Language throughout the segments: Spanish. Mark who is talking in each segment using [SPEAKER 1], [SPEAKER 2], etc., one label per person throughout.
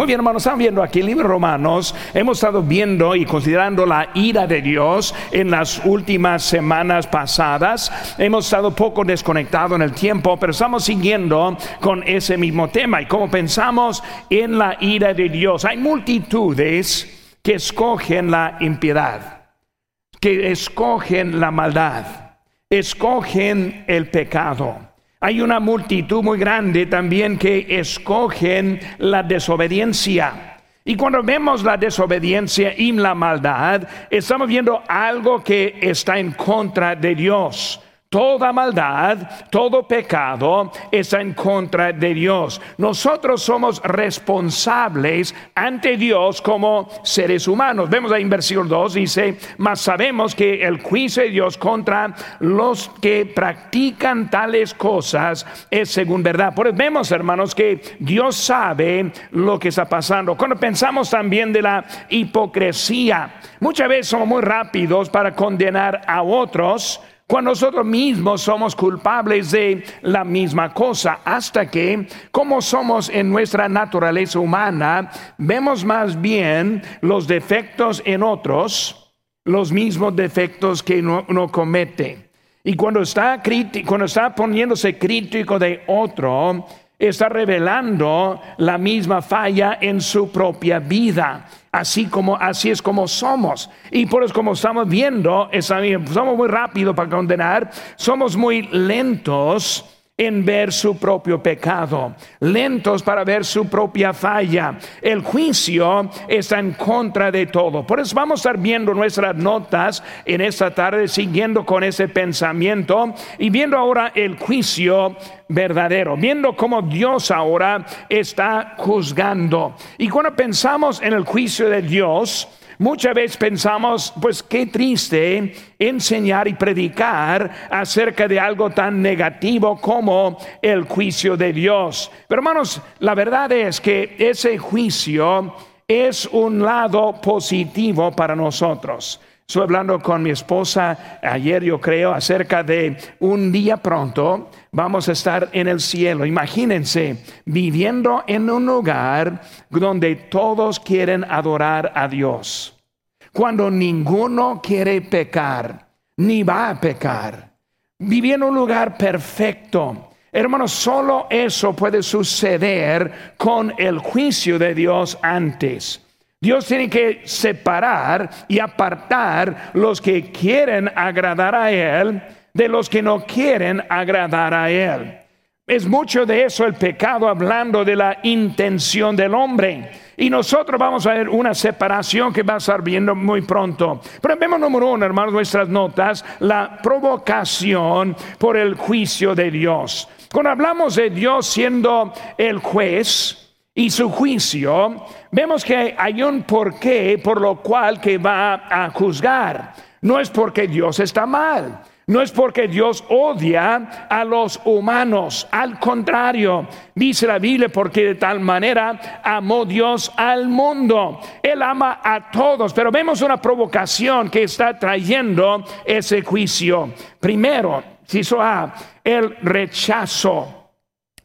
[SPEAKER 1] Muy bien, hermanos, están viendo aquí el libro de Romanos. Hemos estado viendo y considerando la ira de Dios en las últimas semanas pasadas. Hemos estado poco desconectados en el tiempo, pero estamos siguiendo con ese mismo tema. Y como pensamos en la ira de Dios, hay multitudes que escogen la impiedad, que escogen la maldad, escogen el pecado. Hay una multitud muy grande también que escogen la desobediencia. Y cuando vemos la desobediencia y la maldad, estamos viendo algo que está en contra de Dios. Toda maldad, todo pecado está en contra de Dios. Nosotros somos responsables ante Dios como seres humanos. Vemos ahí en versículo 2, dice, mas sabemos que el juicio de Dios contra los que practican tales cosas es según verdad. Por eso vemos, hermanos, que Dios sabe lo que está pasando. Cuando pensamos también de la hipocresía, muchas veces somos muy rápidos para condenar a otros cuando nosotros mismos somos culpables de la misma cosa, hasta que, como somos en nuestra naturaleza humana, vemos más bien los defectos en otros, los mismos defectos que no, comete. Y cuando está, cuando está poniéndose crítico de otro, está revelando la misma falla en su propia vida así como así es como somos. Y por eso como estamos viendo, somos muy rápidos para condenar, somos muy lentos en ver su propio pecado, lentos para ver su propia falla. El juicio está en contra de todo. Por eso vamos a estar viendo nuestras notas en esta tarde, siguiendo con ese pensamiento y viendo ahora el juicio verdadero, viendo cómo Dios ahora está juzgando. Y cuando pensamos en el juicio de Dios, Muchas veces pensamos, pues qué triste enseñar y predicar acerca de algo tan negativo como el juicio de Dios. Pero hermanos, la verdad es que ese juicio es un lado positivo para nosotros. Estoy hablando con mi esposa ayer, yo creo, acerca de un día pronto vamos a estar en el cielo. Imagínense viviendo en un lugar donde todos quieren adorar a Dios. Cuando ninguno quiere pecar, ni va a pecar. Vivir en un lugar perfecto. Hermanos, solo eso puede suceder con el juicio de Dios antes. Dios tiene que separar y apartar los que quieren agradar a Él de los que no quieren agradar a Él. Es mucho de eso el pecado hablando de la intención del hombre. Y nosotros vamos a ver una separación que va a estar viendo muy pronto. Pero vemos número uno, hermanos, nuestras notas, la provocación por el juicio de Dios. Cuando hablamos de Dios siendo el juez y su juicio, vemos que hay un porqué por lo cual que va a juzgar. No es porque Dios está mal. No es porque Dios odia a los humanos, al contrario, dice la Biblia, porque de tal manera amó Dios al mundo. Él ama a todos, pero vemos una provocación que está trayendo ese juicio. Primero, A, el rechazo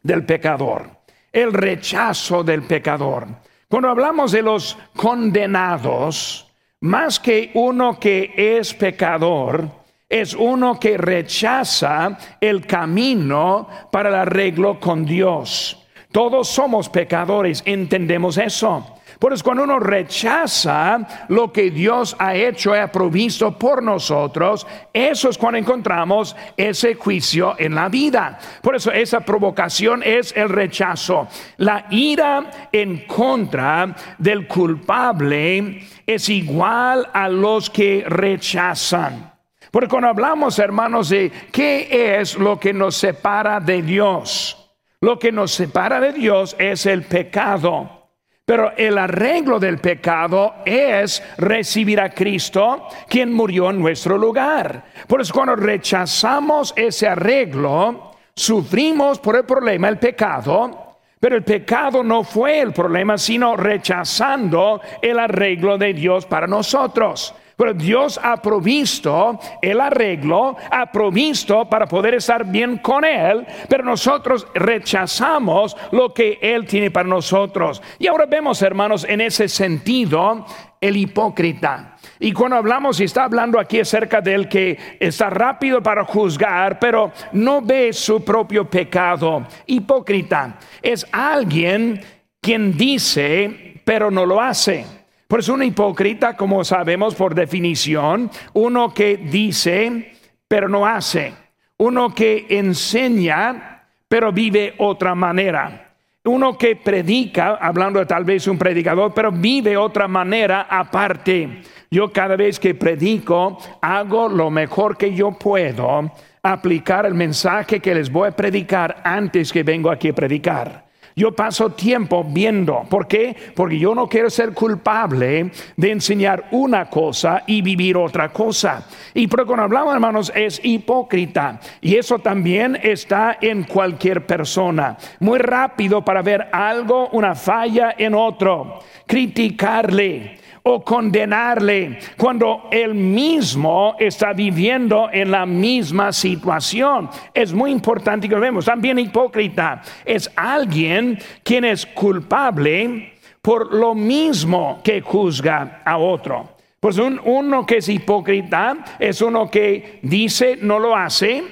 [SPEAKER 1] del pecador, el rechazo del pecador. Cuando hablamos de los condenados, más que uno que es pecador, es uno que rechaza el camino para el arreglo con Dios. Todos somos pecadores, entendemos eso. Por eso cuando uno rechaza lo que Dios ha hecho ha provisto por nosotros, eso es cuando encontramos ese juicio en la vida. Por eso esa provocación es el rechazo. La ira en contra del culpable es igual a los que rechazan. Porque cuando hablamos, hermanos, de qué es lo que nos separa de Dios, lo que nos separa de Dios es el pecado. Pero el arreglo del pecado es recibir a Cristo, quien murió en nuestro lugar. Por eso cuando rechazamos ese arreglo, sufrimos por el problema, el pecado, pero el pecado no fue el problema, sino rechazando el arreglo de Dios para nosotros. Pero Dios ha provisto el arreglo, ha provisto para poder estar bien con Él, pero nosotros rechazamos lo que Él tiene para nosotros. Y ahora vemos, hermanos, en ese sentido, el hipócrita. Y cuando hablamos, y está hablando aquí acerca del que está rápido para juzgar, pero no ve su propio pecado. Hipócrita es alguien quien dice, pero no lo hace. Por eso un hipócrita, como sabemos por definición, uno que dice, pero no hace. Uno que enseña, pero vive otra manera. Uno que predica, hablando de tal vez un predicador, pero vive otra manera aparte. Yo cada vez que predico hago lo mejor que yo puedo, aplicar el mensaje que les voy a predicar antes que vengo aquí a predicar. Yo paso tiempo viendo. ¿Por qué? Porque yo no quiero ser culpable de enseñar una cosa y vivir otra cosa. Y por cuando hablamos, hermanos, es hipócrita. Y eso también está en cualquier persona. Muy rápido para ver algo, una falla en otro. Criticarle o condenarle cuando él mismo está viviendo en la misma situación. Es muy importante que lo vemos. También hipócrita es alguien quien es culpable por lo mismo que juzga a otro. Pues uno que es hipócrita es uno que dice no lo hace.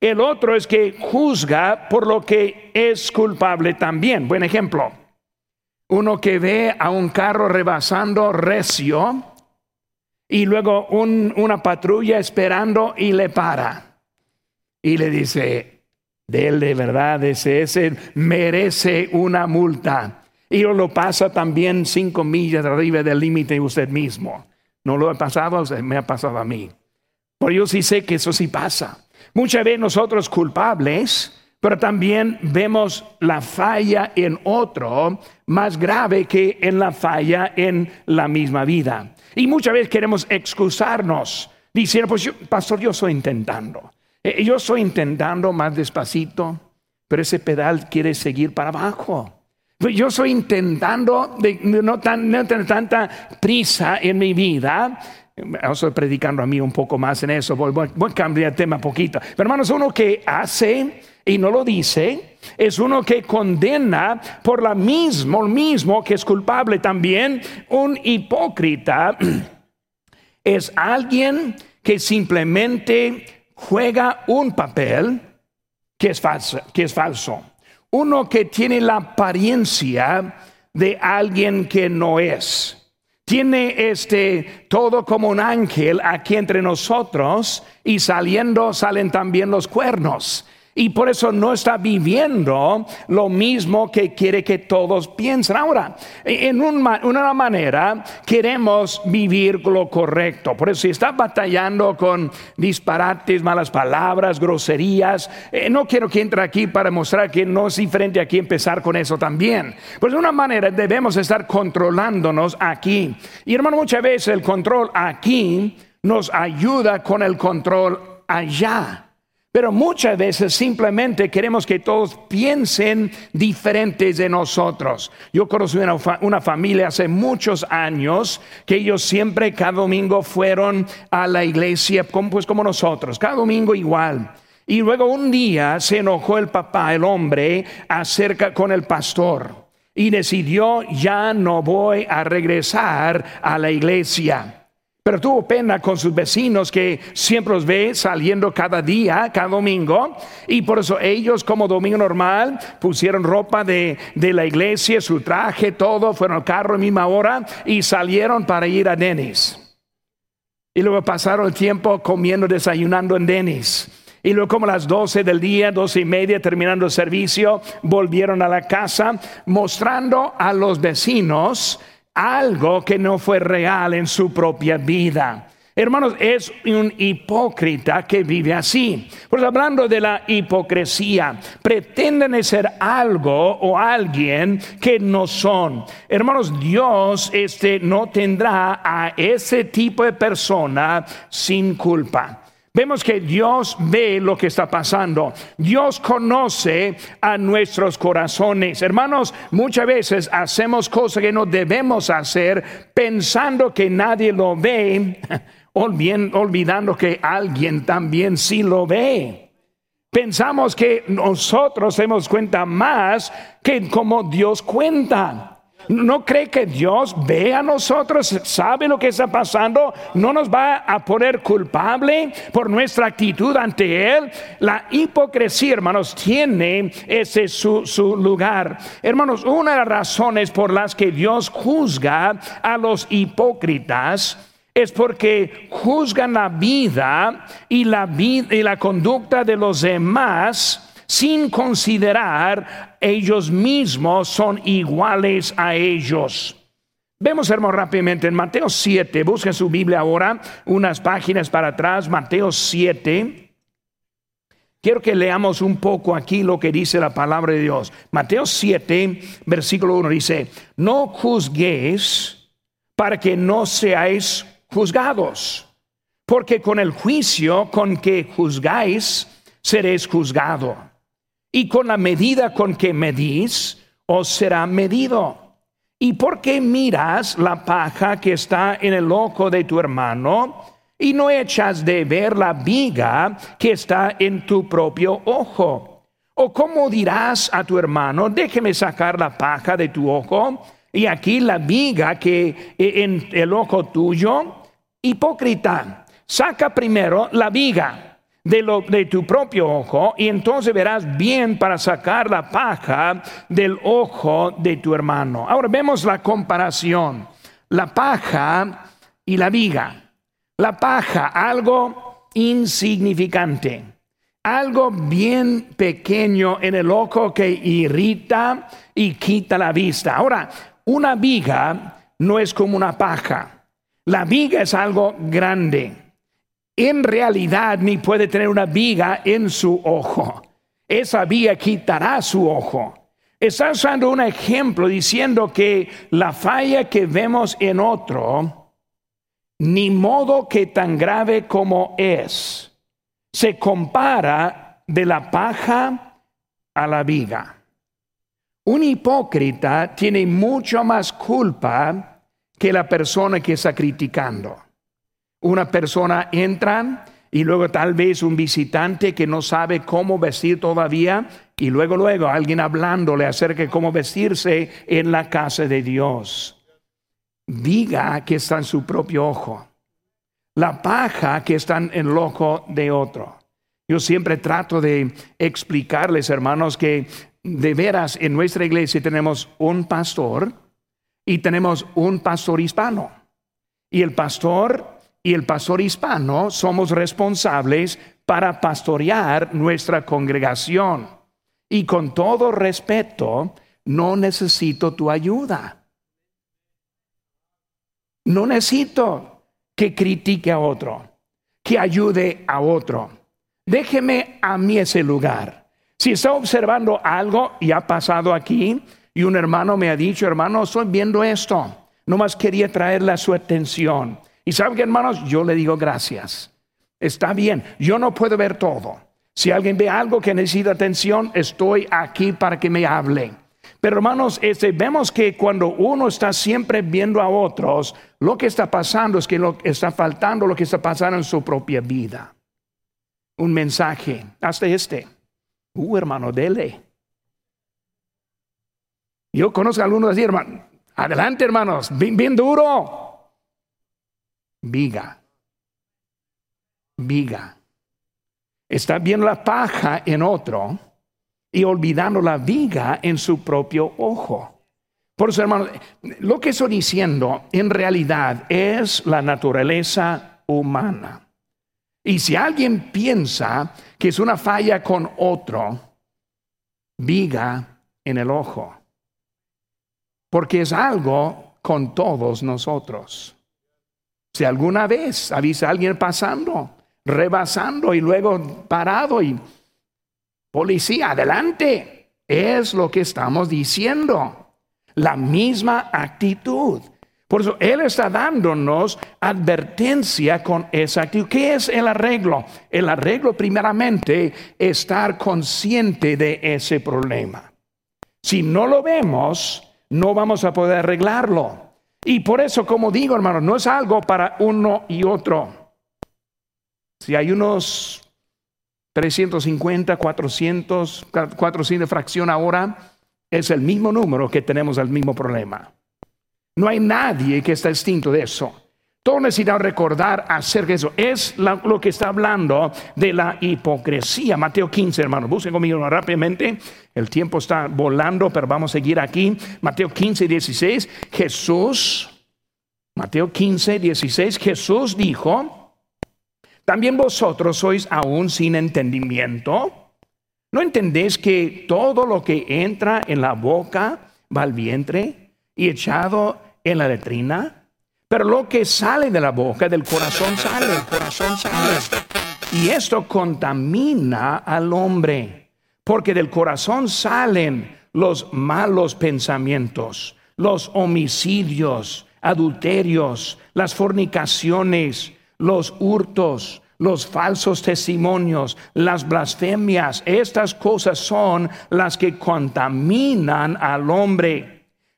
[SPEAKER 1] El otro es que juzga por lo que es culpable también. Buen ejemplo. Uno que ve a un carro rebasando recio y luego una patrulla esperando y le para. Y le dice, de de verdad, ese, ese merece una multa. Y lo pasa también cinco millas arriba del límite usted mismo. No lo ha pasado, me ha pasado a mí. Pero yo sí sé que eso sí pasa. Muchas veces nosotros culpables pero también vemos la falla en otro más grave que en la falla en la misma vida. Y muchas veces queremos excusarnos diciendo, pues pastor, yo estoy intentando. Eh, yo estoy intentando más despacito, pero ese pedal quiere seguir para abajo. Pues yo estoy intentando de no, tener tanta prisa en mi vida. Estoy predicando a mí un poco más en eso. Voy, voy a cambiar el tema poquito. Pero hermanos, uno que hace y no lo dice, es uno que condena por la mismo, el mismo que es culpable también, un hipócrita es alguien que simplemente juega un papel que es falso, que es falso. Uno que tiene la apariencia de alguien que no es. Tiene este todo como un ángel aquí entre nosotros y saliendo salen también los cuernos y por eso no está viviendo lo mismo que quiere que todos piensen. Ahora, en una manera queremos vivir lo correcto. Por eso si está batallando con disparates, malas palabras, groserías, eh, no quiero que entre aquí para mostrar que no es diferente aquí empezar con eso también. Pues de una manera debemos estar controlándonos aquí. Y hermano, muchas veces el control aquí nos ayuda con el control allá. Pero muchas veces simplemente queremos que todos piensen diferentes de nosotros. Yo conocí una, una, familia hace muchos años que ellos siempre cada domingo fueron a la iglesia, pues como nosotros, cada domingo igual. Y luego un día se enojó el papá, el hombre, acerca con el pastor y decidió ya no voy a regresar a la iglesia. Pero tuvo pena con sus vecinos que siempre los ve saliendo cada día, cada domingo. Y por eso ellos, como domingo normal, pusieron ropa de, la iglesia, su traje, todo, fueron al carro a misma hora y salieron para ir a Denis. Y luego pasaron el tiempo comiendo, desayunando en Denis. Y luego como las 12 del día, doce y media, terminando el servicio, volvieron a la casa mostrando a los vecinos algo que no fue real en su propia vida. Hermanos, es un hipócrita que vive así. Pues hablando de la hipocresía, pretenden ser algo o alguien que no son. Hermanos, Dios este no tendrá a ese tipo de persona sin culpa. Vemos que Dios ve lo que está pasando. Dios conoce a nuestros corazones. Hermanos, muchas veces hacemos cosas que no debemos hacer pensando que nadie lo ve, olvidando que alguien también sí lo ve. Pensamos que nosotros hemos cuenta más que como Dios cuenta. ¿No cree que Dios ve a nosotros, sabe lo que está pasando? ¿No nos va a poner culpable por nuestra actitud ante Él? La hipocresía, hermanos, tiene ese su, lugar. Hermanos, una de las razones por las que Dios juzga a los hipócritas es porque juzgan la vida y la, vida, y la conducta de los demás sin considerar ellos mismos son iguales a ellos. Vemos, hermano, rápidamente en Mateo 7, busquen su Biblia ahora, unas páginas para atrás, Mateo 7. Quiero que leamos un poco aquí lo que dice la palabra de Dios. Mateo 7, versículo 1 dice, no juzguéis para que no seáis juzgados, porque con el juicio con que juzgáis, seréis juzgados y con la medida con que medís, os será medido. ¿Y por qué miras la paja que está en el ojo de tu hermano y no echas de ver la viga que está en tu propio ojo? ¿O cómo dirás a tu hermano, déjeme sacar la paja de tu ojo y aquí la viga que en el ojo tuyo? Hipócrita, saca primero la viga de, tu propio ojo y entonces verás bien para sacar la paja del ojo de tu hermano. Ahora vemos la comparación, la paja y la viga. La paja, algo insignificante, algo bien pequeño en el ojo que irrita y quita la vista. Ahora, una viga no es como una paja. La viga es algo grande en realidad ni puede tener una viga en su ojo. Esa viga quitará su ojo. Está usando un ejemplo diciendo que la falla que vemos en otro, ni modo que tan grave como es, se compara de la paja a la viga. Un hipócrita tiene mucho más culpa que la persona que está criticando una persona entra y luego tal vez un visitante que no sabe cómo vestir todavía y luego luego alguien hablándole acerca de cómo vestirse en la casa de Dios. Diga que está en su propio ojo. La paja que está en el ojo de otro. Yo siempre trato de explicarles, hermanos, que de veras en nuestra iglesia tenemos un pastor y tenemos un pastor hispano. Y el pastor y el pastor hispano somos responsables para pastorear nuestra congregación. Y con todo respeto, no necesito tu ayuda. No necesito que critique a otro, que ayude a otro. Déjeme a mí ese lugar. Si está observando algo y ha pasado aquí y un hermano me ha dicho, hermano, estoy viendo esto, nomás quería traerle su atención. Y saben que hermanos, yo le digo gracias. Está bien, yo no puedo ver todo. Si alguien ve algo que necesita atención, estoy aquí para que me hable. Pero hermanos, este, vemos que cuando uno está siempre viendo a otros, lo que está pasando es que lo, está faltando lo que está pasando en su propia vida. Un mensaje, hasta este. Uh, hermano, dele. Yo conozco a algunos así, hermano. Adelante, hermanos, bien duro viga. Viga. Está viendo la paja en otro y olvidando la viga en su propio ojo. Por eso, hermano, lo que estoy diciendo en realidad es la naturaleza humana. Y si alguien piensa que es una falla con otro, viga en el ojo. Porque es algo con todos nosotros. Si alguna vez avisa a alguien pasando, rebasando y luego parado y policía, adelante, es lo que estamos diciendo. La misma actitud. Por eso Él está dándonos advertencia con esa actitud. ¿Qué es el arreglo? El arreglo primeramente estar consciente de ese problema. Si no lo vemos, no vamos a poder arreglarlo. Y por eso, como digo, hermano, no es algo para uno y otro. Si hay unos 350, 400, 400 de fracción ahora, es el mismo número que tenemos el mismo problema. No hay nadie que está distinto de eso. Todos necesitan recordar acerca de eso. Es lo que está hablando de la hipocresía. Mateo 15, hermano. Busquen conmigo rápidamente. El tiempo está volando, pero vamos a seguir aquí. Mateo 15, 16. Jesús, Mateo 15, 16. Jesús dijo, también vosotros sois aún sin entendimiento. ¿No entendéis que todo lo que entra en la boca va al vientre y echado en la letrina, pero lo que sale de la boca, del corazón sale, corazón sale. Y esto contamina al hombre, porque del corazón salen los malos pensamientos, los homicidios, adulterios, las fornicaciones, los hurtos, los falsos testimonios, las blasfemias. Estas cosas son las que contaminan al hombre.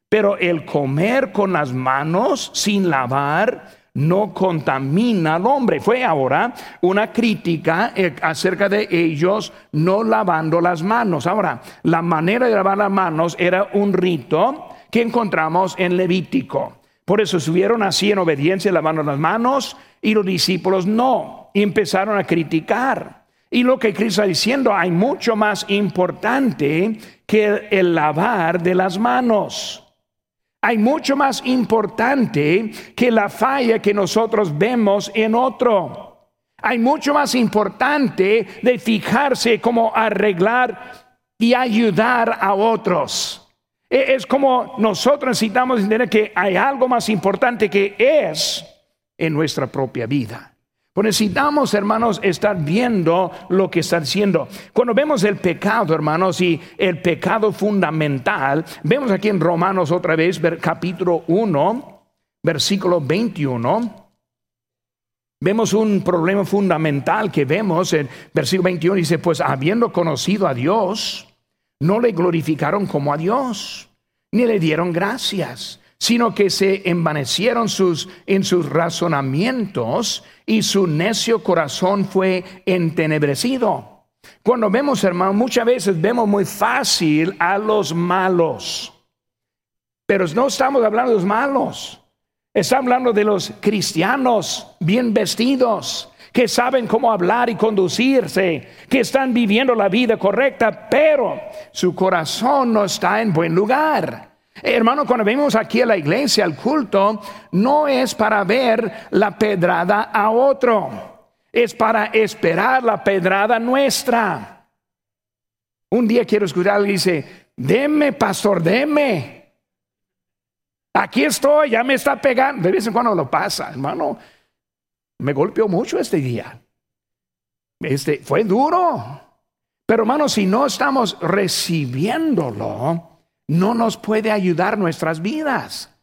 [SPEAKER 1] Pero el comer con las manos sin lavar no contamina al hombre. Fue ahora una crítica eh, acerca de ellos no lavando las manos. Ahora, la manera de lavar las manos era un rito que encontramos en Levítico. Por eso subieron así en obediencia lavando las manos y los discípulos no. Y empezaron a criticar. Y lo que Cristo está diciendo, hay mucho más importante que el lavar de las manos hay mucho más importante que la falla que nosotros vemos en otro. Hay mucho más importante de fijarse cómo arreglar y ayudar a otros. E, es como nosotros necesitamos entender que hay algo más importante que es en nuestra propia vida. Pues necesitamos, hermanos, estar viendo lo que está diciendo. Cuando vemos el pecado, hermanos, y el pecado fundamental, vemos aquí en Romanos otra vez, capítulo 1, versículo 21. Vemos un problema fundamental que vemos en versículo 21, dice, pues habiendo conocido a Dios, no le glorificaron como a Dios, ni le dieron gracias sino que se envanecieron sus, en sus razonamientos y su necio corazón fue entenebrecido. Cuando vemos, hermano, muchas veces vemos muy fácil a los malos, pero no estamos hablando de los malos, estamos hablando de los cristianos bien vestidos, que saben cómo hablar y conducirse, que están viviendo la vida correcta, pero su corazón no está en buen lugar. Hermano, cuando venimos aquí a la iglesia, al culto, no es para ver la pedrada a otro, es para esperar la pedrada nuestra. Un día quiero escuchar dice, deme, pastor, deme. Aquí estoy, ya me está pegando. De vez en cuando lo pasa, hermano. Me golpeó mucho este día. Este fue duro. Pero hermano, si no estamos recibiéndolo, no nos puede ayudar nuestras vidas.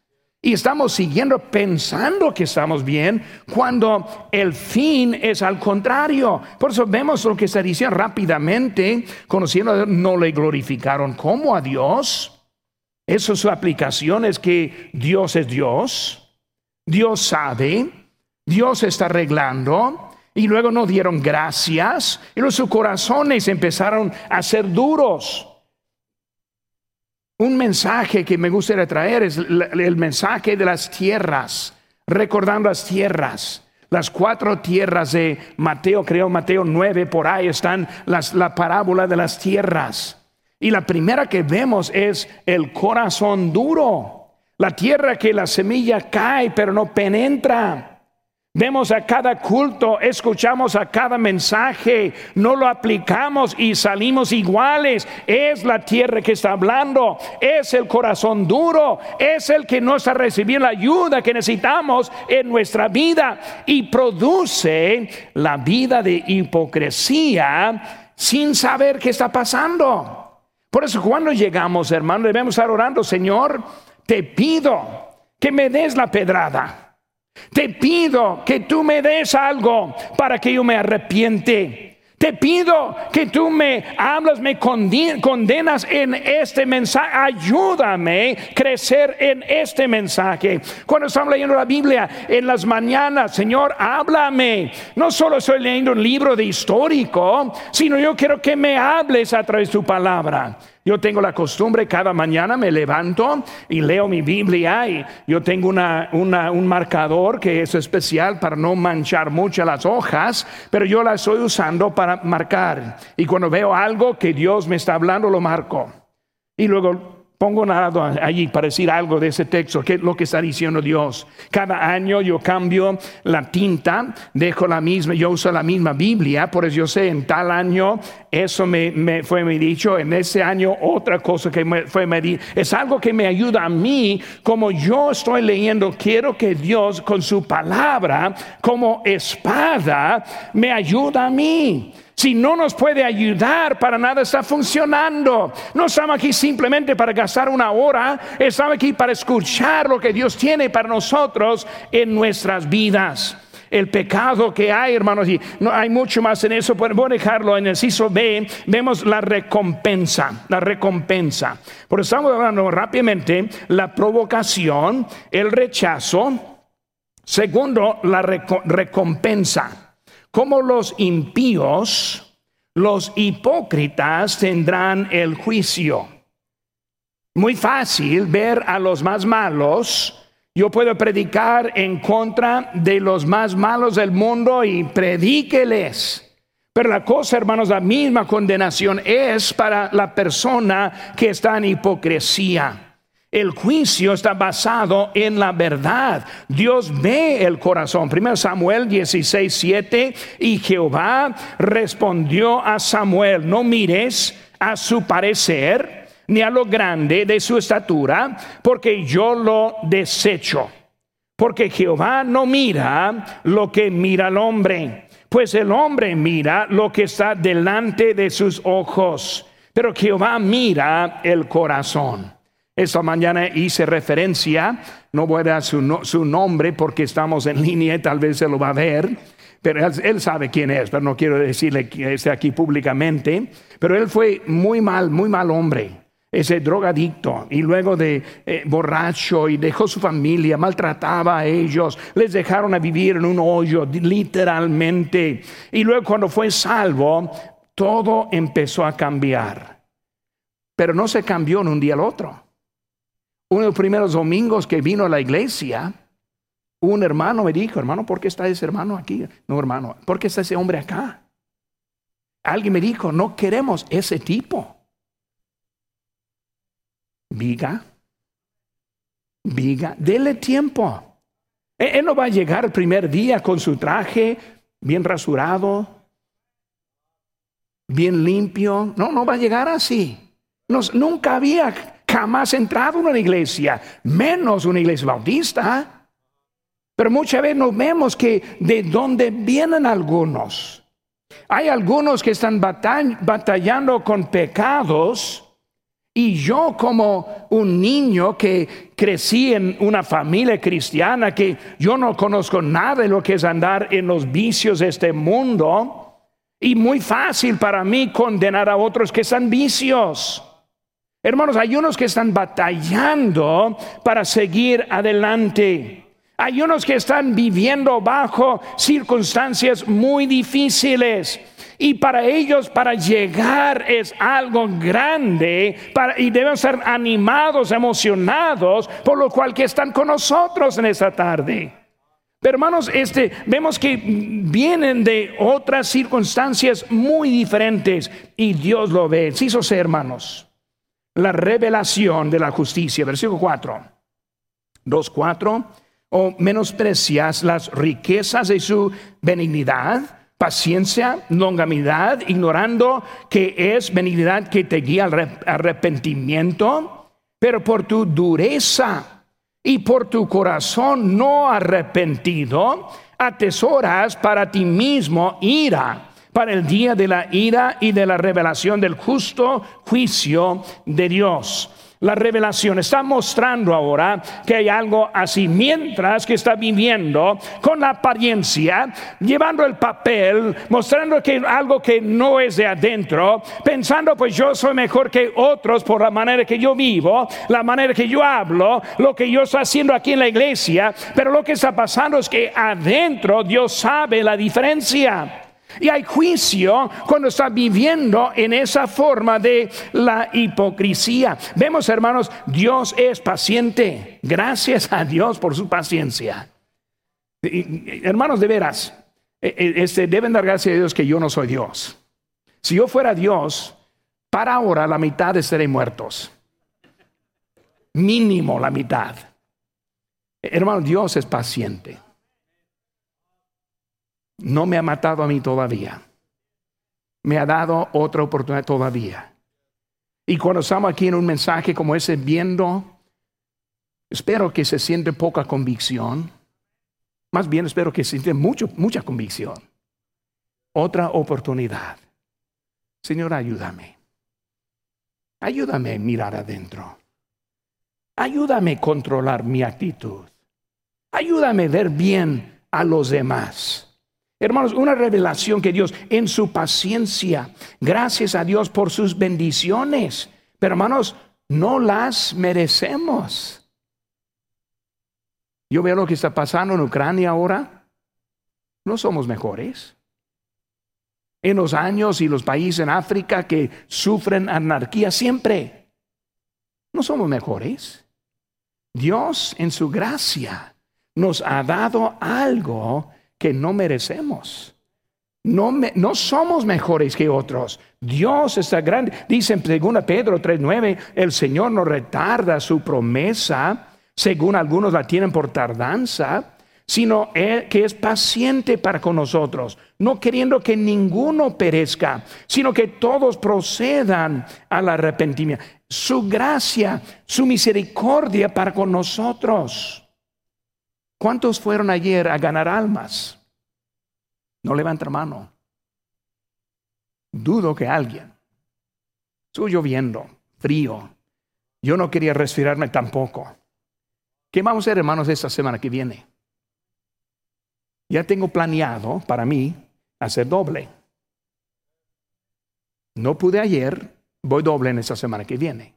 [SPEAKER 1] Y estamos siguiendo pensando que estamos bien cuando el fin es al contrario. Por eso vemos lo que se dice rápidamente, conociendo a no le glorificaron como a Dios. Eso su aplicación es que Dios es Dios, Dios sabe, Dios está arreglando, y luego no dieron gracias, y los sus corazones empezaron a ser duros. Un mensaje que me gustaría traer es el mensaje de las tierras, recordando las tierras. Las cuatro tierras de Mateo, creo Mateo 9, por ahí están las, la parábola de las tierras. Y la primera que vemos es el corazón duro, la tierra que la semilla cae pero no penetra. Vemos a cada culto, escuchamos a cada mensaje, no lo aplicamos y salimos iguales. Es la tierra que está hablando, es el corazón duro, es el que no está recibiendo la ayuda que necesitamos en nuestra vida y produce la vida de hipocresía sin saber qué está pasando. Por eso cuando llegamos, hermano, debemos estar orando, Señor, te pido que me des la pedrada. Te pido que tú me des algo para que yo me arrepiente. Te pido que tú me hablas, me condenas en este mensaje. Ayúdame a crecer en este mensaje. Cuando estamos leyendo la Biblia en las mañanas, Señor, háblame. No solo estoy leyendo un libro de histórico, sino yo quiero que me hables a través de tu palabra. Yo tengo la costumbre, cada mañana me levanto y leo mi Biblia y yo tengo un marcador que es especial para no manchar mucho las hojas, pero yo la estoy usando para marcar. Y cuando veo algo que Dios me está hablando, lo marco. Y luego Pongo nada allí para decir algo de ese texto, que es lo que está diciendo Dios. Cada año yo cambio la tinta, dejo la misma, yo uso la misma Biblia, por eso yo sé, en tal año eso me, fue me dicho, en ese año otra cosa que me fue me dicho. Es algo que me ayuda a mí, como yo estoy leyendo, quiero que Dios con su palabra, como espada, me ayuda a mí. Si no nos puede ayudar, para nada está funcionando. No estamos aquí simplemente para gastar una hora, estamos aquí para escuchar lo que Dios tiene para nosotros en nuestras vidas el pecado que hay, hermanos, y no hay mucho más en eso, voy a dejarlo en el CISO B, vemos la recompensa, la recompensa. Por estamos hablando rápidamente la provocación, el rechazo, segundo, la recompensa como los impíos, los hipócritas tendrán el juicio. Muy fácil ver a los más malos. Yo puedo predicar en contra de los más malos del mundo y predíqueles. Pero la cosa, hermanos, la misma condenación es para la persona que está en hipocresía. El juicio está basado en la verdad. Dios ve el corazón. Primero Samuel 16, 7. Y Jehová respondió a Samuel, no mires a su parecer ni a lo grande de su estatura, porque yo lo desecho. Porque Jehová no mira lo que mira el hombre, pues el hombre mira lo que está delante de sus ojos, pero Jehová mira el corazón. Esta mañana hice referencia, no voy a dar su, nombre porque estamos en línea y tal vez se lo va a ver, pero él, sabe quién es, pero no quiero decirle que esté aquí públicamente, pero él fue muy mal, muy mal hombre, ese drogadicto y luego de eh, borracho y dejó su familia, maltrataba a ellos, les dejaron a vivir en un hoyo, literalmente, y luego cuando fue salvo, todo empezó a cambiar, pero no se cambió en un día al otro uno de los primeros domingos que vino a la iglesia, un hermano me dijo, hermano, ¿por qué está ese hermano aquí? No, hermano, ¿por qué está ese hombre acá? Alguien me dijo, no queremos ese tipo. Viga, viga, dele tiempo. Él no va a llegar el primer día con su traje bien rasurado, bien limpio. No, no va a llegar así. Nos, nunca había jamás entrado en una iglesia, menos una iglesia bautista. Pero muchas veces nos vemos que de dónde vienen algunos. Hay algunos que están batallando con pecados y yo como un niño que crecí en una familia cristiana, que yo no conozco nada de lo que es andar en los vicios de este mundo, y muy fácil para mí condenar a otros que están vicios. Hermanos, hay unos que están batallando para seguir adelante. Hay unos que están viviendo bajo circunstancias muy difíciles. Y para ellos, para llegar es algo grande y deben ser animados, emocionados, por lo cual que están con nosotros en esta tarde. Pero hermanos, este, vemos que vienen de otras circunstancias muy diferentes y Dios lo ve. Sí, eso hermanos la revelación de la justicia. Versículo 4. 2.4. O menosprecias las riquezas de su benignidad, paciencia, longanimidad, ignorando que es benignidad que te guía al arrepentimiento, pero por tu dureza y por tu corazón no arrepentido, atesoras para ti mismo ira para el día de la ira y de la revelación del justo juicio de Dios. la revelación está mostrando ahora que hay algo así, mientras que está viviendo con la apariencia, llevando el papel, mostrando que algo que no es de adentro, pensando pues yo soy mejor que otros por la manera que yo vivo, la manera que yo hablo, lo que yo estoy haciendo aquí en la iglesia, pero lo que está pasando es que adentro Dios sabe la diferencia. Y hay juicio cuando está viviendo en esa forma de la hipocresía. Vemos, hermanos, Dios es paciente. Gracias a Dios por su paciencia. hermanos, de veras, e, e, este, deben dar gracias a Dios que yo no soy Dios. Si yo fuera Dios, para ahora la mitad estarían muertos. Mínimo la mitad. Hermano, Dios es paciente no me ha matado a mí todavía. Me ha dado otra oportunidad todavía. Y cuando estamos aquí en un mensaje como ese viendo, espero que se siente poca convicción. Más bien espero que se siente mucho, mucha convicción. Otra oportunidad. Señor, ayúdame. Ayúdame a mirar adentro. Ayúdame a controlar mi actitud. Ayúdame a ver bien a los demás. Hermanos, una revelación que Dios en su paciencia, gracias a Dios por sus bendiciones, pero hermanos, no las merecemos. Yo veo lo que está pasando en Ucrania ahora. No somos mejores. En los años y los países en África que sufren anarquía siempre. No somos mejores. Dios en su gracia nos ha dado algo que no merecemos. No, no, somos mejores que otros. Dios está grande. Dice en 2 Pedro 3:9, el Señor no retarda su promesa, según algunos la tienen por tardanza, sino que es paciente para con nosotros, no queriendo que ninguno perezca, sino que todos procedan al arrepentimiento. Su gracia, su misericordia para con nosotros. ¿Cuántos fueron ayer a ganar almas? No levanta mano. Dudo que alguien. Estuvo lloviendo, frío. Yo no quería respirarme tampoco. ¿Qué vamos a hacer, hermanos, esta semana que viene? Ya tengo planeado para mí hacer doble. No pude ayer, voy doble en esta semana que viene.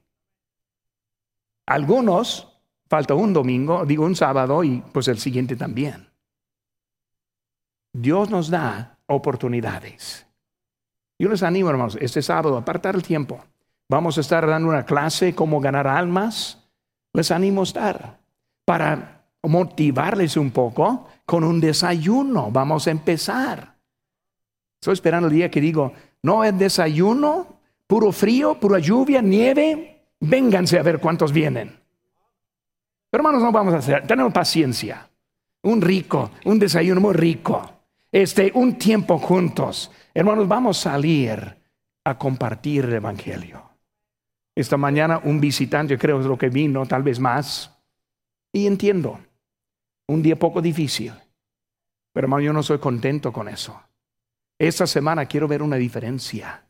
[SPEAKER 1] Algunos Falta un domingo, digo un sábado y pues el siguiente también. Dios nos da oportunidades. Yo les animo, hermanos, este sábado, apartar el tiempo. Vamos a estar dando una clase cómo ganar almas. Les animo a estar para motivarles un poco con un desayuno. Vamos a empezar. Estoy esperando el día que digo, no es desayuno, puro frío, pura lluvia, nieve. Vénganse a ver cuántos vienen. Pero hermanos, no vamos a hacer, tenemos paciencia. Un rico, un desayuno muy rico. Este, un tiempo juntos. Hermanos, vamos a salir a compartir el Evangelio. Esta mañana un visitante, creo es lo que vino, tal vez más. Y entiendo, un día poco difícil. Pero hermano, yo no soy contento con eso. Esta semana quiero ver una diferencia.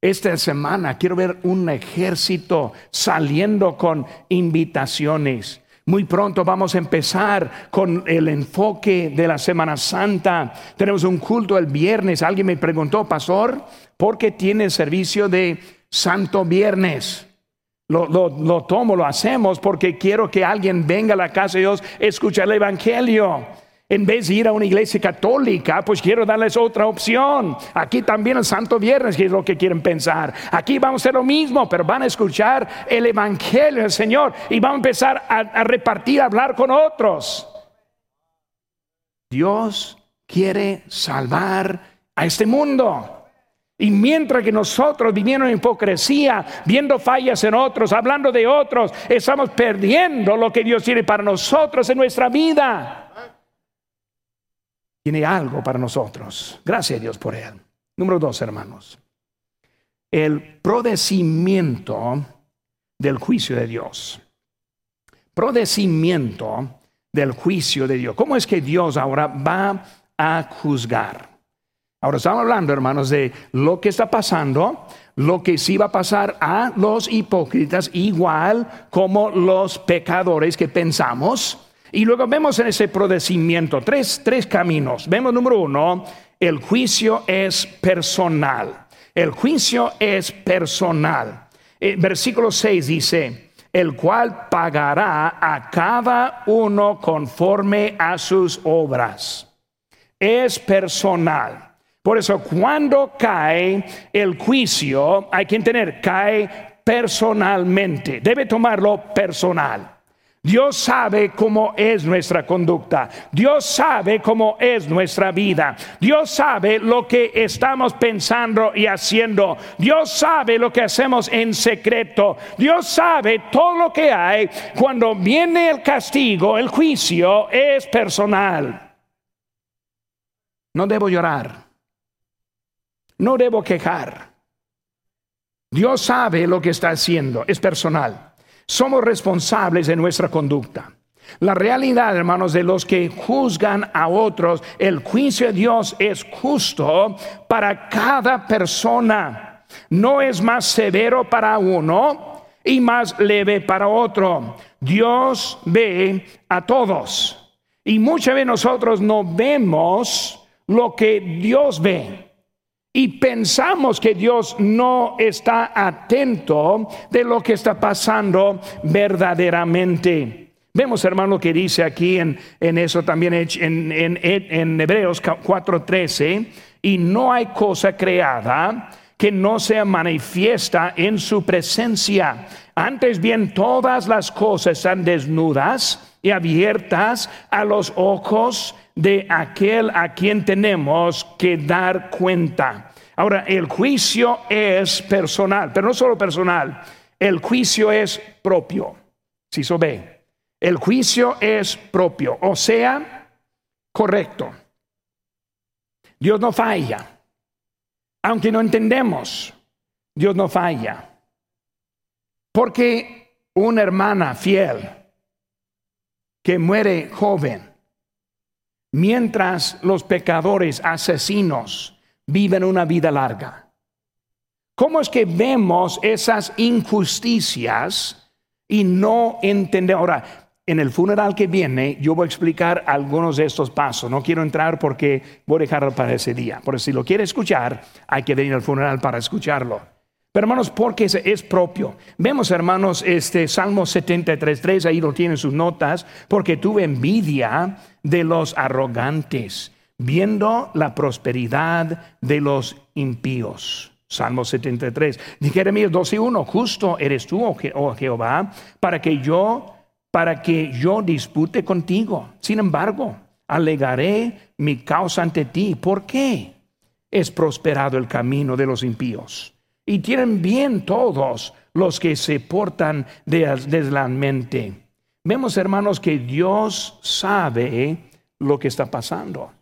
[SPEAKER 1] Esta semana quiero ver un ejército saliendo con invitaciones. Muy pronto vamos a empezar con el enfoque de la Semana Santa. Tenemos un culto el viernes. Alguien me preguntó, pastor, ¿por qué tiene servicio de Santo Viernes? Lo, lo, tomo, lo hacemos porque quiero que alguien venga a la casa de Dios, escuche el Evangelio. En vez de ir a una iglesia católica, pues quiero darles otra opción. Aquí también el Santo Viernes, que es lo que quieren pensar. Aquí vamos a hacer lo mismo, pero van a escuchar el Evangelio del Señor y van a empezar a, repartir, a hablar con otros. Dios quiere salvar a este mundo. Y mientras que nosotros viviendo en hipocresía, viendo fallas en otros, hablando de otros, estamos perdiendo lo que Dios tiene para nosotros en nuestra vida tiene algo para nosotros. Gracias a Dios por él. Número dos, hermanos. El prodecimiento del juicio de Dios. Prodecimiento del juicio de Dios. ¿Cómo es que Dios ahora va a juzgar? Ahora estamos hablando, hermanos, de lo que está pasando. lo que sí va a pasar a los hipócritas, igual como los pecadores que pensamos. Y luego vemos en ese procedimiento tres, tres caminos. Vemos número uno, el juicio es personal. El juicio es personal. Eh, versículo 6 dice, el cual pagará a cada uno conforme a sus obras. Es personal. Por eso cuando cae el juicio, hay que entender, cae personalmente. Debe tomarlo personal. Dios sabe cómo es nuestra conducta. Dios sabe cómo es nuestra vida. Dios sabe lo que estamos pensando y haciendo. Dios sabe lo que hacemos en secreto. Dios sabe todo lo que hay. Cuando viene el castigo, el juicio es personal. No debo llorar. No debo quejar. Dios sabe lo que está haciendo. Es personal. Somos responsables de nuestra conducta. La realidad, hermanos, de los que juzgan a otros, el juicio de Dios es justo para cada persona. No es más severo para uno y más leve para otro. Dios ve a todos. Y muchas veces nosotros no vemos lo que Dios ve y pensamos que Dios no está atento de lo que está pasando verdaderamente. Vemos, hermano, que dice aquí en, eso también en, en, en Hebreos 4:13, y no hay cosa creada que no sea manifiesta en su presencia. Antes bien, todas las cosas están desnudas y abiertas a los ojos de aquel a quien tenemos que dar cuenta. Ahora, el juicio es personal, pero no solo personal, el juicio es propio. Si se ve, el juicio es propio, o sea, correcto. Dios no falla. Aunque no entendemos, Dios no falla. Porque una hermana fiel que muere joven, mientras los pecadores asesinos viven una vida larga. ¿Cómo es que vemos esas injusticias y no entendemos? Ahora, en el funeral que viene, yo voy a explicar algunos de estos pasos. No quiero entrar porque voy a dejarlo para ese día. Por si lo quiere escuchar, hay que venir al funeral para escucharlo. Pero hermanos, porque es, propio. Vemos, hermanos, este Salmo 73.3, ahí lo tienen sus notas, porque tuve envidia de los arrogantes, viendo la prosperidad de los impíos. Salmo 73. Jeremías 12 y 1, justo eres tú, oh, oh Jehová, para que yo, para que yo dispute contigo. Sin embargo, alegaré mi causa ante ti. ¿Por qué? Es prosperado el camino de los impíos y tienen bien todos los que se portan deslamente. Vemos, hermanos, que Dios sabe lo que está pasando.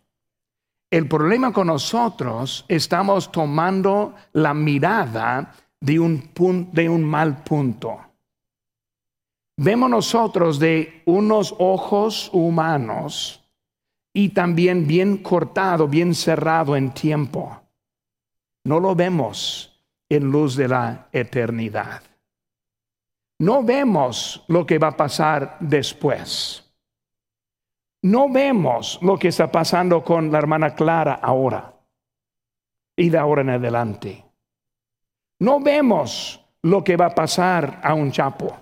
[SPEAKER 1] El problema con nosotros, estamos tomando la mirada de un, de un mal punto. Vemos nosotros de unos ojos humanos y también bien cortado, bien cerrado en tiempo. No lo vemos en luz de la eternidad. No vemos lo que va a pasar después. No vemos lo que está pasando con la hermana Clara ahora y de ahora en adelante. No vemos lo que va a pasar a un chapo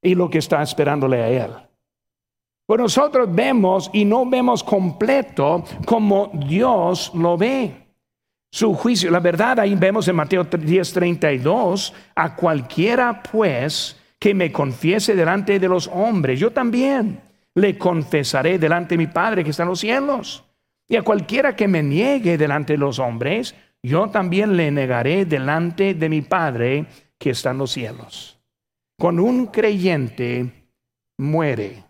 [SPEAKER 1] y lo que está esperándole a él. Pues nosotros vemos y no vemos completo como Dios lo ve su juicio. La verdad, ahí vemos en Mateo 10:32, a cualquiera pues que me confiese delante de los hombres, yo también le confesaré delante de mi Padre que está en los cielos. Y a cualquiera que me niegue delante de los hombres, yo también le negaré delante de mi Padre que está en los cielos. Cuando un creyente muere,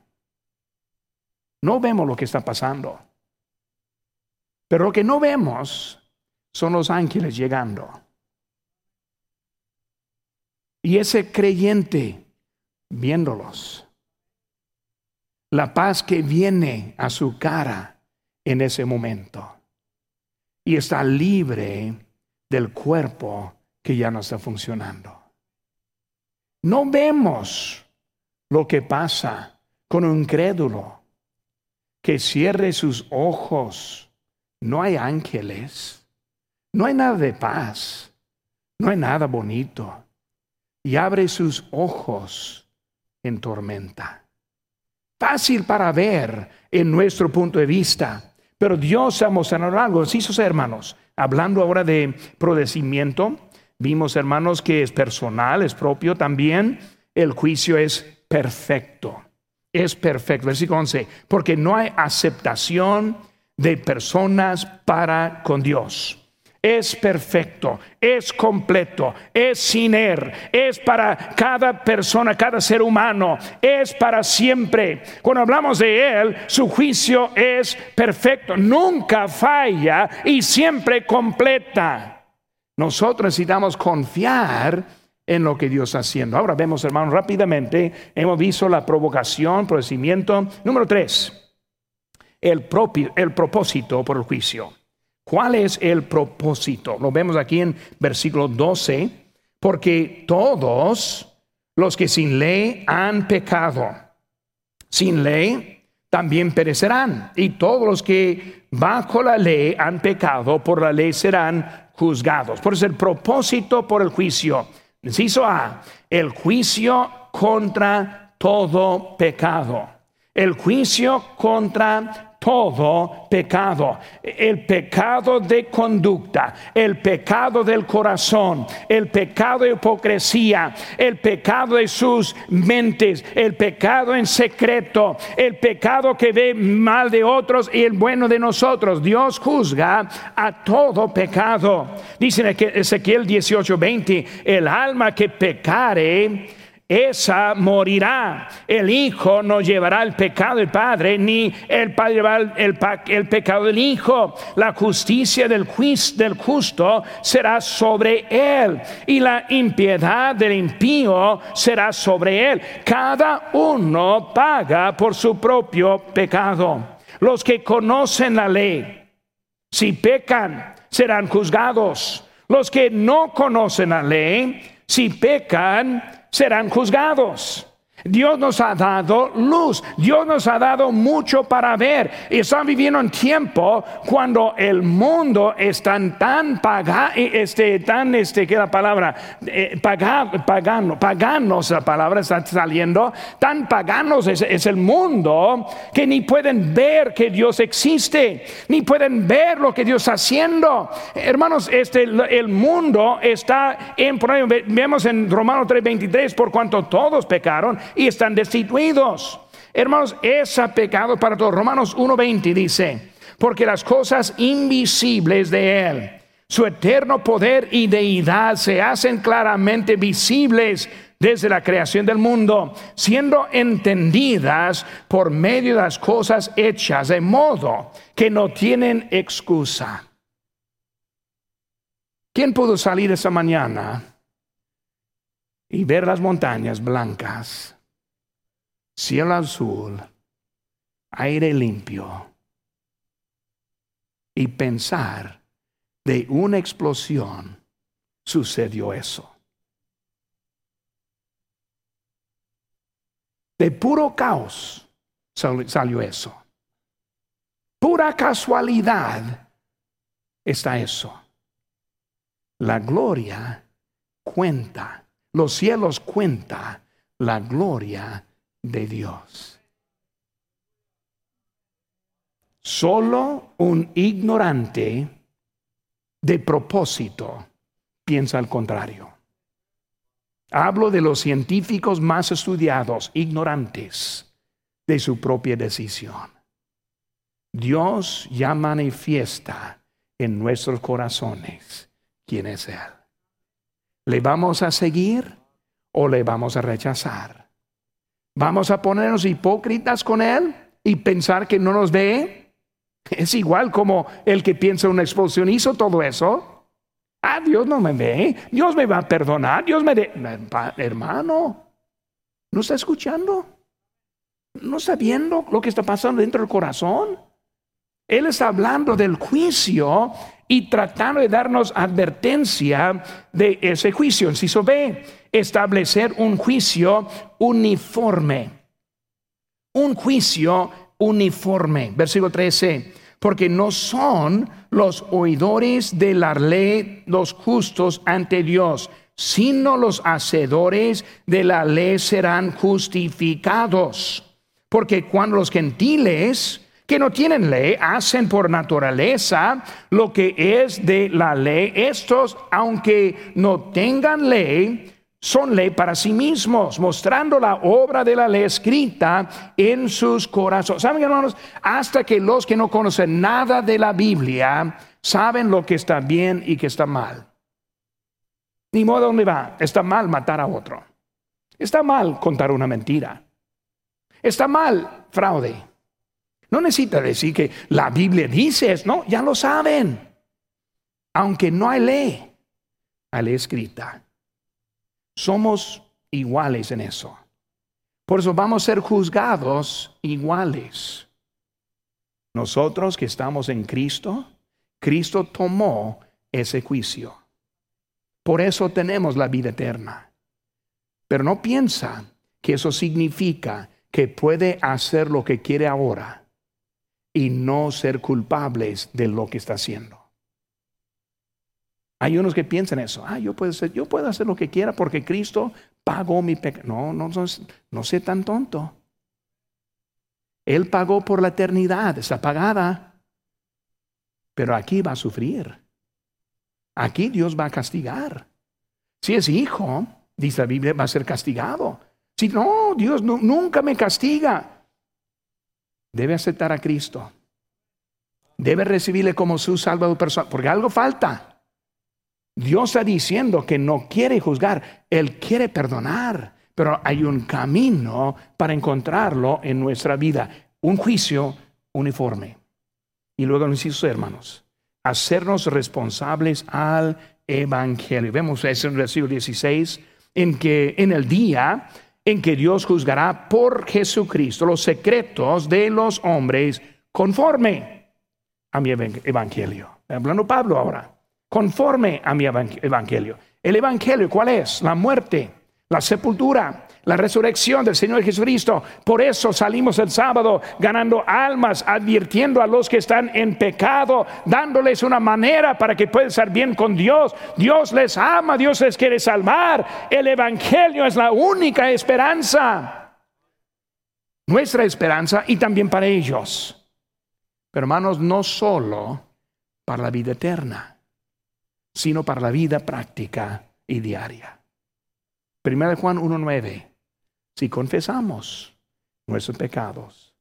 [SPEAKER 1] no vemos lo que está pasando. Pero lo que no vemos son los ángeles llegando. Y ese creyente viéndolos. La paz que viene a su cara en ese momento. Y está libre del cuerpo que ya no está funcionando. No vemos lo que pasa con un crédulo que cierre sus ojos. No hay ángeles, no hay nada de paz, no hay nada bonito. Y abre sus ojos en tormenta. Fácil para ver en nuestro punto de vista, pero Dios ha mostrado algo. Sí, sus hermanos, hablando ahora de prodecimiento, vimos hermanos que es personal, es propio también. El juicio es perfecto, es perfecto. Versículo 11, porque no hay aceptación de personas para con Dios es perfecto, es completo, es sin er, es para cada persona, cada ser humano, es para siempre. Cuando hablamos de Él, su juicio es perfecto, nunca falla y siempre completa. Nosotros necesitamos confiar en lo que Dios está haciendo. Ahora vemos, hermanos, rápidamente, hemos visto la provocación, procedimiento. Número tres, el, propio, el propósito por el juicio. ¿Cuál es el propósito? Lo vemos aquí en versículo 12, porque todos los que sin ley han pecado, sin ley también perecerán, y todos los que bajo la ley han pecado, por la ley serán juzgados. Por eso el propósito por el juicio. Inciso A, el juicio contra todo pecado. El juicio contra todo pecado, el pecado de conducta, el pecado del corazón, el pecado de hipocresía, el pecado de sus mentes, el pecado en secreto, el pecado que ve mal de otros y el bueno de nosotros. Dios juzga a todo pecado. Dice en Ezequiel 18:20, el alma que pecare, esa morirá. El Hijo no llevará el pecado del Padre, ni el Padre llevará el, el, pecado del Hijo. La justicia del, del justo será sobre él, y la impiedad del impío será sobre él. Cada uno paga por su propio pecado. Los que conocen la ley, si pecan, serán juzgados. Los que no conocen la ley, si pecan, serán juzgados. Dios nos ha dado luz, Dios nos ha dado mucho para ver. Y están viviendo en tiempo cuando el mundo es tan, tan este, tan, este, ¿qué la palabra? Eh, pagano, paganos la palabra está saliendo, tan paganos es, es, el mundo que ni pueden ver que Dios existe, ni pueden ver lo que Dios está haciendo. Hermanos, este, el mundo está en, vemos en Romanos 3:23, por cuanto todos pecaron y están destituidos. Hermanos, es pecado para todos. Romanos 1.20 dice, porque las cosas invisibles de Él, su eterno poder y deidad se hacen claramente visibles desde la creación del mundo, siendo entendidas por medio de las cosas hechas, de modo que no tienen excusa. ¿Quién pudo salir esa mañana y ver las montañas blancas cielo azul, aire limpio y pensar de una explosión sucedió eso. De puro caos salió eso. Pura casualidad está eso. La gloria cuenta, los cielos cuenta la gloria de Dios. Solo un ignorante de propósito piensa al contrario. Hablo de los científicos más estudiados, ignorantes de su propia decisión. Dios ya manifiesta en nuestros corazones quién es Él. ¿Le vamos a seguir o le vamos a rechazar? ¿Vamos a ponernos hipócritas con Él y pensar que no nos ve? Es igual como el que piensa una explosión hizo todo eso. Ah, Dios no me ve, Dios me va a perdonar, Dios me... De... Hermano, ¿no está escuchando? ¿No está viendo lo que está pasando dentro del corazón? Él está hablando del juicio y tratando de darnos advertencia de ese juicio. Inciso B, establecer un juicio uniforme. Un juicio uniforme. Versículo 13, porque no son los oidores de la ley los justos ante Dios, sino los hacedores de la ley serán justificados. Porque cuando los gentiles que no tienen ley hacen por naturaleza lo que es de la ley, estos, aunque no tengan ley, son ley para sí mismos, mostrando la obra de la ley escrita en sus corazones. ¿Saben, hermanos? Hasta que los que no conocen nada de la Biblia saben lo que está bien y que está mal. Ni modo dónde va. Está mal matar a otro. Está mal contar una mentira. Está mal fraude. No necesita decir que la Biblia dice no, ya lo saben. Aunque no hay ley, hay ley escrita. Somos iguales en eso. Por eso vamos a ser juzgados iguales. Nosotros que estamos en Cristo, Cristo tomó ese juicio. Por eso tenemos la vida eterna. Pero no piensa que eso significa que puede hacer lo que quiere ahora y no ser culpables de lo que está haciendo. Hay unos que piensan eso. Ah, yo puedo, hacer, yo puedo hacer lo que quiera porque Cristo pagó mi pecado. No, no, no, no sé tan tonto. Él pagó por la eternidad, está pagada. Pero aquí va a sufrir. Aquí Dios va a castigar. Si es hijo, dice la Biblia, va a ser castigado. Si no, Dios nunca me castiga. Debe aceptar a Cristo. Debe recibirle como su salvador personal, porque algo falta. Dios está diciendo que no quiere juzgar, Él quiere perdonar, pero hay un camino para encontrarlo en nuestra vida, un juicio uniforme. Y luego, inciso, hermanos, hacernos responsables al Evangelio. Vemos eso en el versículo 16, en que en el día en que Dios juzgará por Jesucristo los secretos de los hombres conforme a mi Evangelio. Hablando Pablo ahora conforme a mi evangelio. ¿El evangelio cuál es? La muerte, la sepultura, la resurrección del Señor Jesucristo. Por eso salimos el sábado ganando almas, advirtiendo a los que están en pecado, dándoles una manera para que puedan estar bien con Dios. Dios les ama, Dios les quiere salvar. El Evangelio es la única esperanza. Nuestra esperanza y también para ellos. Pero hermanos, no solo para la vida eterna sino para la vida práctica y diaria. Primera de Juan 1.9. Si confesamos nuestros pecados,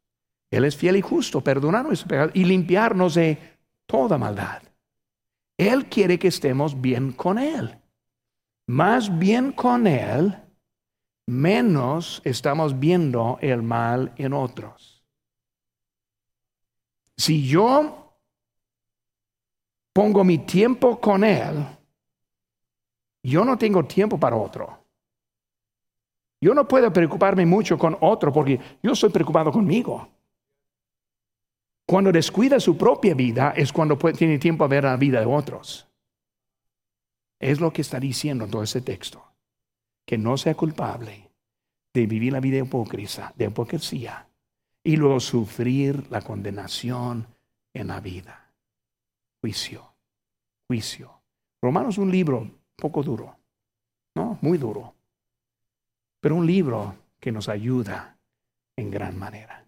[SPEAKER 1] Él es fiel y justo, perdonar nuestros pecados y limpiarnos de toda maldad. Él quiere que estemos bien con Él. Más bien con Él, menos estamos viendo el mal en otros. Si yo pongo mi tiempo con Él, yo no tengo tiempo para otro. Yo no puedo preocuparme mucho con otro porque yo estoy preocupado conmigo. Cuando descuida su propia vida es cuando tiene tiempo a ver la vida de otros. Es lo que está diciendo todo ese texto. Que no sea culpable de vivir la vida de hipocresía y luego sufrir la condenación en la vida juicio, juicio. Romanos es un libro poco duro, ¿no? Muy duro, pero un libro que nos ayuda en gran manera.